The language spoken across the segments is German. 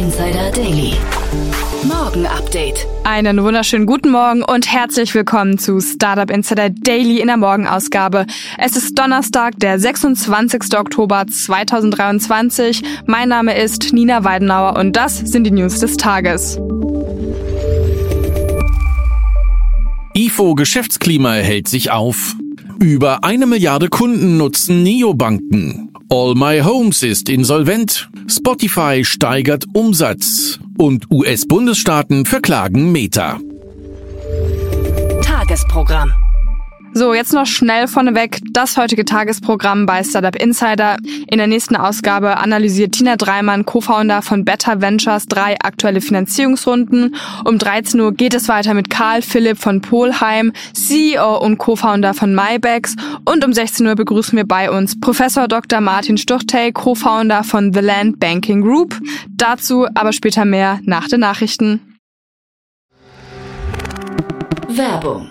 Insider Daily. Morgen Update. Einen wunderschönen guten Morgen und herzlich willkommen zu Startup Insider Daily in der Morgenausgabe. Es ist Donnerstag, der 26. Oktober 2023. Mein Name ist Nina Weidenauer und das sind die News des Tages. IFO Geschäftsklima hält sich auf. Über eine Milliarde Kunden nutzen Neobanken. All My Homes ist insolvent. Spotify steigert Umsatz. Und US-Bundesstaaten verklagen Meta. Tagesprogramm. So, jetzt noch schnell vorneweg das heutige Tagesprogramm bei Startup Insider. In der nächsten Ausgabe analysiert Tina Dreimann, Co-Founder von Better Ventures, drei aktuelle Finanzierungsrunden. Um 13 Uhr geht es weiter mit Karl Philipp von Polheim, CEO und Co-Founder von MyBags. Und um 16 Uhr begrüßen wir bei uns Professor Dr. Martin Stuchtey, Co-Founder von The Land Banking Group. Dazu aber später mehr nach den Nachrichten. Werbung.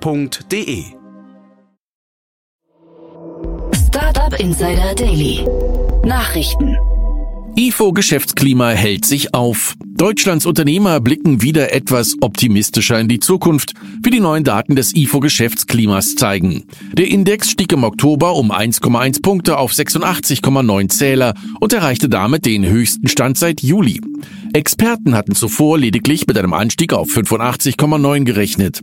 www.startup.de. Startup Insider Daily. Nachrichten. IFO Geschäftsklima hält sich auf. Deutschlands Unternehmer blicken wieder etwas optimistischer in die Zukunft, wie die neuen Daten des IFO Geschäftsklimas zeigen. Der Index stieg im Oktober um 1,1 Punkte auf 86,9 Zähler und erreichte damit den höchsten Stand seit Juli. Experten hatten zuvor lediglich mit einem Anstieg auf 85,9 gerechnet.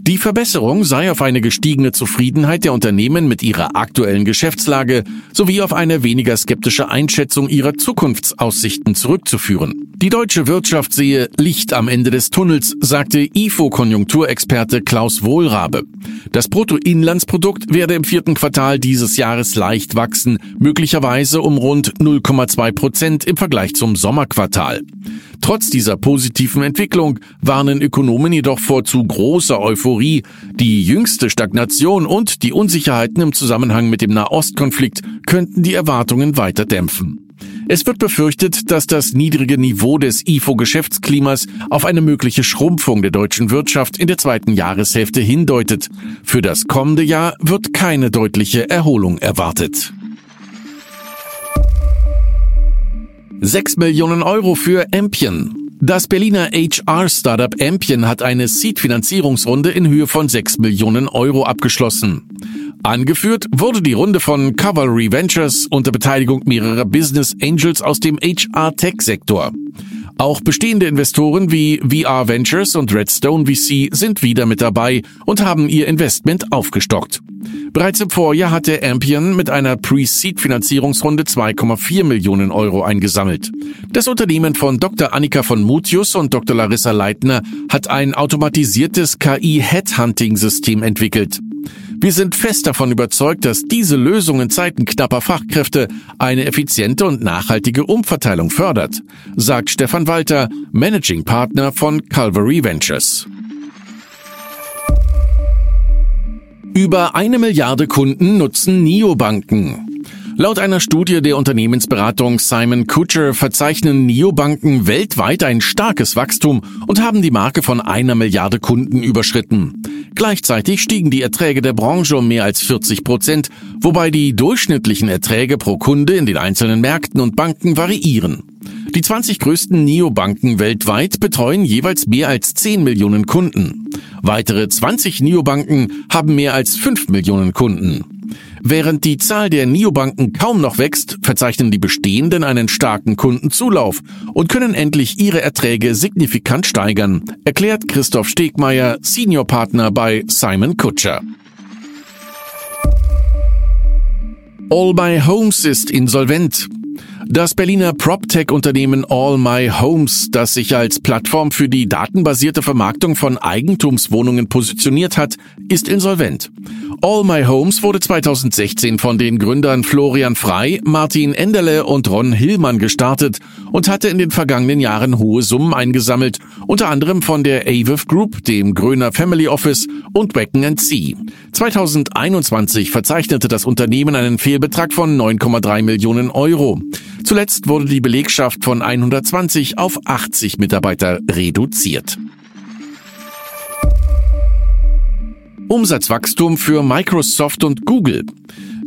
Die Verbesserung sei auf eine gestiegene Zufriedenheit der Unternehmen mit ihrer aktuellen Geschäftslage sowie auf eine weniger skeptische Einschätzung ihrer Zukunftsaussichten zurückzuführen. Die deutsche Wirtschaft sehe Licht am Ende des Tunnels, sagte IFO-Konjunkturexperte Klaus Wohlrabe. Das Bruttoinlandsprodukt werde im vierten Quartal dieses Jahres leicht wachsen, möglicherweise um rund 0,2 Prozent im Vergleich zum Sommerquartal. Trotz dieser positiven Entwicklung warnen Ökonomen jedoch vor zu großer Euphorie. Die jüngste Stagnation und die Unsicherheiten im Zusammenhang mit dem Nahostkonflikt könnten die Erwartungen weiter dämpfen. Es wird befürchtet, dass das niedrige Niveau des IFO-Geschäftsklimas auf eine mögliche Schrumpfung der deutschen Wirtschaft in der zweiten Jahreshälfte hindeutet. Für das kommende Jahr wird keine deutliche Erholung erwartet. 6 Millionen Euro für Ampien. Das Berliner HR-Startup Ampien hat eine Seed-Finanzierungsrunde in Höhe von 6 Millionen Euro abgeschlossen. Angeführt wurde die Runde von Cavalry Ventures unter Beteiligung mehrerer Business Angels aus dem HR-Tech-Sektor. Auch bestehende Investoren wie VR Ventures und Redstone VC sind wieder mit dabei und haben ihr Investment aufgestockt. Bereits im Vorjahr hatte Ampion mit einer Pre-Seed-Finanzierungsrunde 2,4 Millionen Euro eingesammelt. Das Unternehmen von Dr. Annika von Mutius und Dr. Larissa Leitner hat ein automatisiertes KI-Headhunting-System entwickelt. Wir sind fest davon überzeugt, dass diese Lösung in Zeiten knapper Fachkräfte eine effiziente und nachhaltige Umverteilung fördert, sagt Stefan Walter, Managing Partner von Calvary Ventures. Über eine Milliarde Kunden nutzen Neobanken. Laut einer Studie der Unternehmensberatung Simon Kucher verzeichnen Neobanken weltweit ein starkes Wachstum und haben die Marke von einer Milliarde Kunden überschritten. Gleichzeitig stiegen die Erträge der Branche um mehr als 40 Prozent, wobei die durchschnittlichen Erträge pro Kunde in den einzelnen Märkten und Banken variieren. Die 20 größten Neobanken weltweit betreuen jeweils mehr als 10 Millionen Kunden. Weitere 20 Neobanken haben mehr als 5 Millionen Kunden. Während die Zahl der Neobanken kaum noch wächst, verzeichnen die bestehenden einen starken Kundenzulauf und können endlich ihre Erträge signifikant steigern, erklärt Christoph Stegmeier, Seniorpartner bei Simon Kutscher. All My Homes ist insolvent. Das Berliner PropTech-Unternehmen All My Homes, das sich als Plattform für die datenbasierte Vermarktung von Eigentumswohnungen positioniert hat, ist insolvent. All My Homes wurde 2016 von den Gründern Florian Frei, Martin Enderle und Ron Hillmann gestartet und hatte in den vergangenen Jahren hohe Summen eingesammelt, unter anderem von der Aviv Group, dem Gröner Family Office und Wacken Sea. 2021 verzeichnete das Unternehmen einen Fehlbetrag von 9,3 Millionen Euro. Zuletzt wurde die Belegschaft von 120 auf 80 Mitarbeiter reduziert. Umsatzwachstum für Microsoft und Google.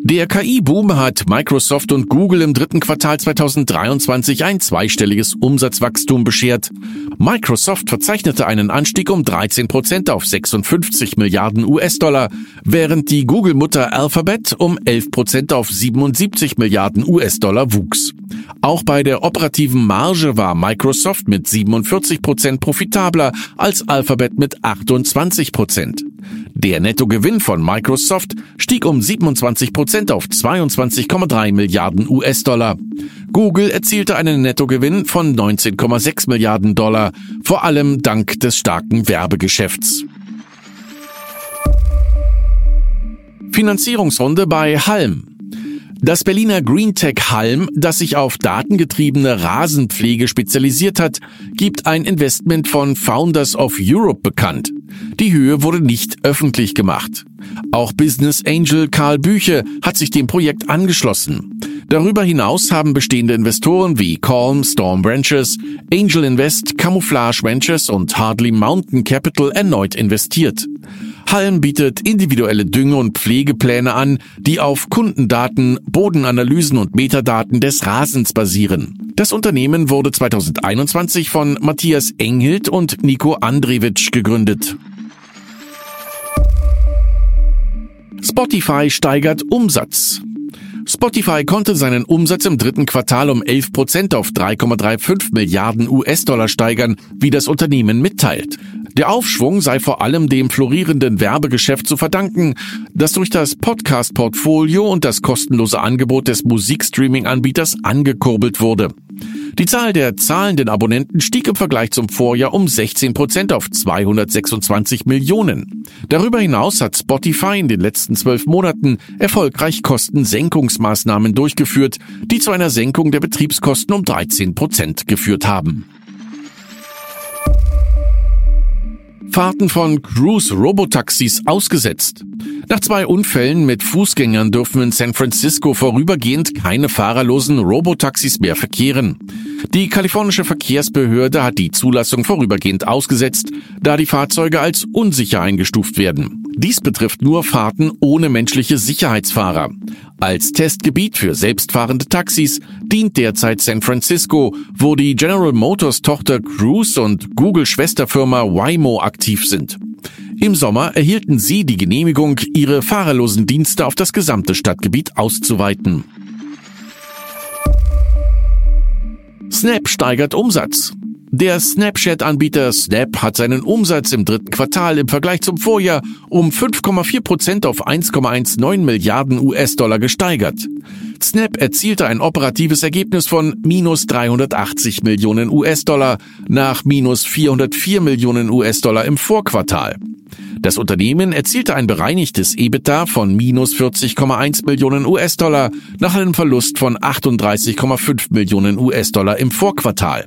Der KI-Boom hat Microsoft und Google im dritten Quartal 2023 ein zweistelliges Umsatzwachstum beschert. Microsoft verzeichnete einen Anstieg um 13 Prozent auf 56 Milliarden US-Dollar, während die Google-Mutter Alphabet um 11 Prozent auf 77 Milliarden US-Dollar wuchs. Auch bei der operativen Marge war Microsoft mit 47 Prozent profitabler als Alphabet mit 28 Prozent. Der Nettogewinn von Microsoft stieg um 27 Prozent auf 22,3 Milliarden US-Dollar. Google erzielte einen Nettogewinn von 19,6 Milliarden Dollar, vor allem dank des starken Werbegeschäfts. Finanzierungsrunde bei Halm. Das Berliner Greentech Halm, das sich auf datengetriebene Rasenpflege spezialisiert hat, gibt ein Investment von Founders of Europe bekannt. Die Höhe wurde nicht öffentlich gemacht. Auch Business Angel Karl Büche hat sich dem Projekt angeschlossen. Darüber hinaus haben bestehende Investoren wie Calm, Storm Ventures, Angel Invest, Camouflage Ventures und Hardly Mountain Capital erneut investiert. Halm bietet individuelle Dünge- und Pflegepläne an, die auf Kundendaten, Bodenanalysen und Metadaten des Rasens basieren. Das Unternehmen wurde 2021 von Matthias Enghild und Nico Andrewitsch gegründet. Spotify steigert Umsatz. Spotify konnte seinen Umsatz im dritten Quartal um 11 Prozent auf 3,35 Milliarden US-Dollar steigern, wie das Unternehmen mitteilt. Der Aufschwung sei vor allem dem florierenden Werbegeschäft zu verdanken, das durch das Podcast-Portfolio und das kostenlose Angebot des Musikstreaming-Anbieters angekurbelt wurde. Die Zahl der zahlenden Abonnenten stieg im Vergleich zum Vorjahr um 16 Prozent auf 226 Millionen. Darüber hinaus hat Spotify in den letzten zwölf Monaten erfolgreich Kostensenkungsmaßnahmen durchgeführt, die zu einer Senkung der Betriebskosten um 13 Prozent geführt haben. Fahrten von Cruise-Robotaxis ausgesetzt. Nach zwei Unfällen mit Fußgängern dürfen in San Francisco vorübergehend keine fahrerlosen Robotaxis mehr verkehren. Die kalifornische Verkehrsbehörde hat die Zulassung vorübergehend ausgesetzt, da die Fahrzeuge als unsicher eingestuft werden. Dies betrifft nur Fahrten ohne menschliche Sicherheitsfahrer. Als Testgebiet für selbstfahrende Taxis dient derzeit San Francisco, wo die General Motors Tochter Cruise und Google Schwesterfirma Waymo aktiv sind. Im Sommer erhielten sie die Genehmigung, ihre fahrerlosen Dienste auf das gesamte Stadtgebiet auszuweiten. Snap steigert Umsatz. Der Snapchat-Anbieter Snap hat seinen Umsatz im dritten Quartal im Vergleich zum Vorjahr um 5,4 Prozent auf 1,19 Milliarden US-Dollar gesteigert. Snap erzielte ein operatives Ergebnis von minus 380 Millionen US-Dollar nach minus 404 Millionen US-Dollar im Vorquartal. Das Unternehmen erzielte ein bereinigtes EBITDA von minus 40,1 Millionen US-Dollar nach einem Verlust von 38,5 Millionen US-Dollar im Vorquartal.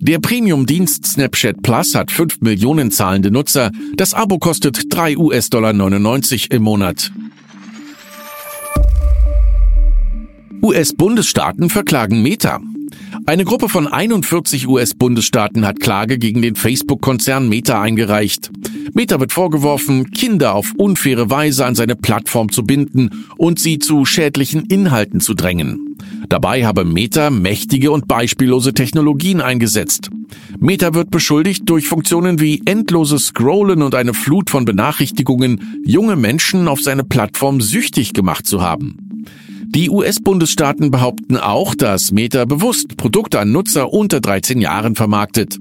Der Premium-Dienst Snapchat Plus hat 5 Millionen zahlende Nutzer. Das Abo kostet 3 US-Dollar 99 im Monat. US-Bundesstaaten verklagen Meta. Eine Gruppe von 41 US-Bundesstaaten hat Klage gegen den Facebook-Konzern Meta eingereicht. Meta wird vorgeworfen, Kinder auf unfaire Weise an seine Plattform zu binden und sie zu schädlichen Inhalten zu drängen. Dabei habe Meta mächtige und beispiellose Technologien eingesetzt. Meta wird beschuldigt, durch Funktionen wie endloses Scrollen und eine Flut von Benachrichtigungen junge Menschen auf seine Plattform süchtig gemacht zu haben. Die US-Bundesstaaten behaupten auch, dass Meta bewusst Produkte an Nutzer unter 13 Jahren vermarktet.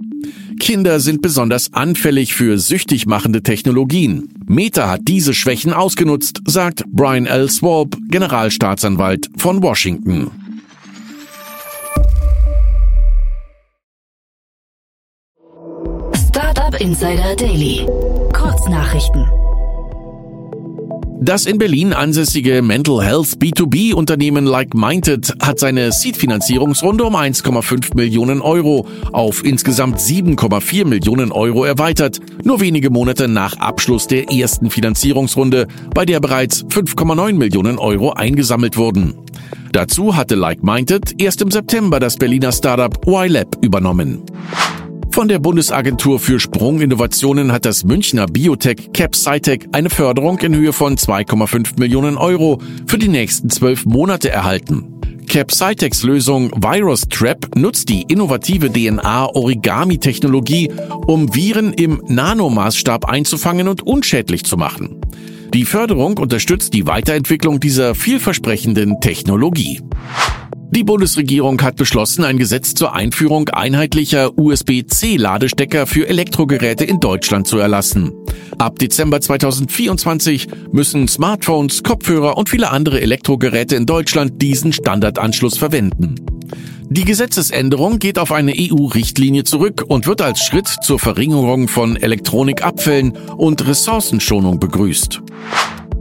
Kinder sind besonders anfällig für süchtig machende Technologien. Meta hat diese Schwächen ausgenutzt, sagt Brian L. Swalb, Generalstaatsanwalt von Washington. Insider Daily. Kurznachrichten. Das in Berlin ansässige Mental Health B2B-Unternehmen Like Minded hat seine Seed-Finanzierungsrunde um 1,5 Millionen Euro auf insgesamt 7,4 Millionen Euro erweitert, nur wenige Monate nach Abschluss der ersten Finanzierungsrunde, bei der bereits 5,9 Millionen Euro eingesammelt wurden. Dazu hatte Like Minded erst im September das Berliner Startup YLab übernommen. Von der Bundesagentur für Sprunginnovationen hat das Münchner Biotech CapSciTech eine Förderung in Höhe von 2,5 Millionen Euro für die nächsten zwölf Monate erhalten. CapSciTechs Lösung VirusTrap nutzt die innovative DNA-Origami-Technologie, um Viren im Nanomaßstab einzufangen und unschädlich zu machen. Die Förderung unterstützt die Weiterentwicklung dieser vielversprechenden Technologie. Die Bundesregierung hat beschlossen, ein Gesetz zur Einführung einheitlicher USB-C-Ladestecker für Elektrogeräte in Deutschland zu erlassen. Ab Dezember 2024 müssen Smartphones, Kopfhörer und viele andere Elektrogeräte in Deutschland diesen Standardanschluss verwenden. Die Gesetzesänderung geht auf eine EU-Richtlinie zurück und wird als Schritt zur Verringerung von Elektronikabfällen und Ressourcenschonung begrüßt.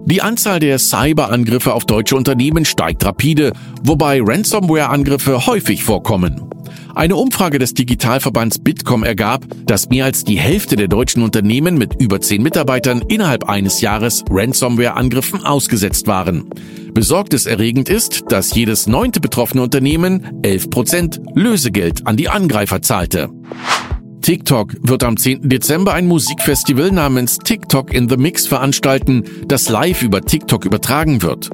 Die Anzahl der Cyberangriffe auf deutsche Unternehmen steigt rapide, wobei Ransomware-Angriffe häufig vorkommen. Eine Umfrage des Digitalverbands Bitkom ergab, dass mehr als die Hälfte der deutschen Unternehmen mit über zehn Mitarbeitern innerhalb eines Jahres Ransomware-Angriffen ausgesetzt waren. Besorgniserregend ist, dass jedes neunte betroffene Unternehmen 11 Prozent Lösegeld an die Angreifer zahlte. TikTok wird am 10. Dezember ein Musikfestival namens TikTok in the Mix veranstalten, das live über TikTok übertragen wird.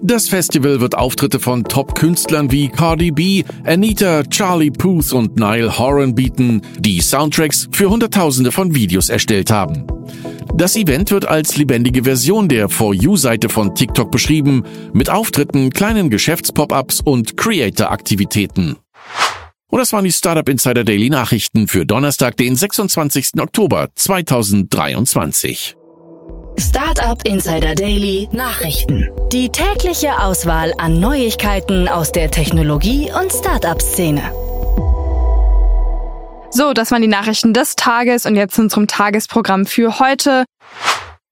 Das Festival wird Auftritte von Top-Künstlern wie Cardi B, Anita, Charlie Puth und Niall Horan bieten, die Soundtracks für Hunderttausende von Videos erstellt haben. Das Event wird als lebendige Version der For You-Seite von TikTok beschrieben, mit Auftritten, kleinen Geschäftspop-ups und Creator-Aktivitäten. Und das waren die Startup Insider Daily Nachrichten für Donnerstag, den 26. Oktober 2023. Startup Insider Daily Nachrichten. Die tägliche Auswahl an Neuigkeiten aus der Technologie- und Startup-Szene. So, das waren die Nachrichten des Tages und jetzt zu unserem Tagesprogramm für heute.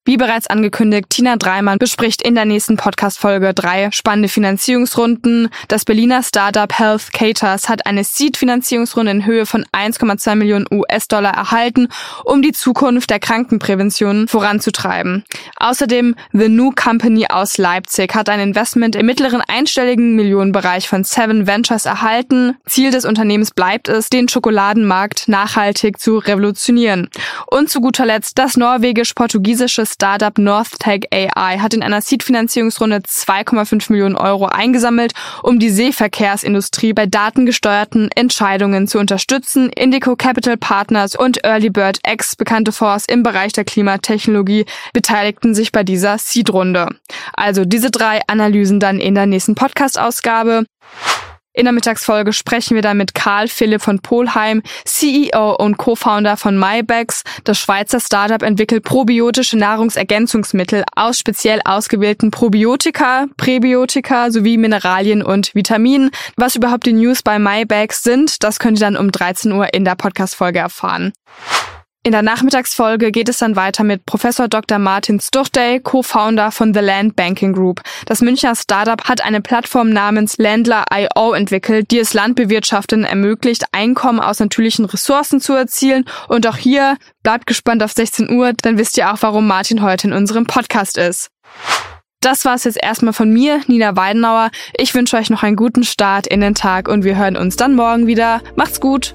Wie bereits angekündigt, Tina Dreimann bespricht in der nächsten Podcast-Folge drei spannende Finanzierungsrunden. Das Berliner Startup Health Caters hat eine Seed-Finanzierungsrunde in Höhe von 1,2 Millionen US-Dollar erhalten, um die Zukunft der Krankenprävention voranzutreiben. Außerdem The New Company aus Leipzig hat ein Investment im mittleren einstelligen Millionenbereich von Seven Ventures erhalten. Ziel des Unternehmens bleibt es, den Schokoladenmarkt nachhaltig zu revolutionieren. Und zu guter Letzt das norwegisch-portugiesische Startup NorthTech AI hat in einer Seed-Finanzierungsrunde 2,5 Millionen Euro eingesammelt, um die Seeverkehrsindustrie bei datengesteuerten Entscheidungen zu unterstützen. Indico Capital Partners und Early Bird X, bekannte Fonds im Bereich der Klimatechnologie, beteiligten sich bei dieser Seed-Runde. Also diese drei Analysen dann in der nächsten Podcast-Ausgabe. In der Mittagsfolge sprechen wir dann mit Karl Philipp von Polheim, CEO und Co-Founder von MyBags. Das Schweizer Startup entwickelt probiotische Nahrungsergänzungsmittel aus speziell ausgewählten Probiotika, Präbiotika sowie Mineralien und Vitaminen. Was überhaupt die News bei MyBags sind, das könnt ihr dann um 13 Uhr in der Podcast-Folge erfahren. In der Nachmittagsfolge geht es dann weiter mit Professor Dr. Martin Sturday, Co-Founder von The Land Banking Group. Das Münchner Startup hat eine Plattform namens Landler.io entwickelt, die es Landbewirtschaften ermöglicht, Einkommen aus natürlichen Ressourcen zu erzielen. Und auch hier bleibt gespannt auf 16 Uhr, dann wisst ihr auch, warum Martin heute in unserem Podcast ist. Das war's jetzt erstmal von mir, Nina Weidenauer. Ich wünsche euch noch einen guten Start in den Tag und wir hören uns dann morgen wieder. Macht's gut!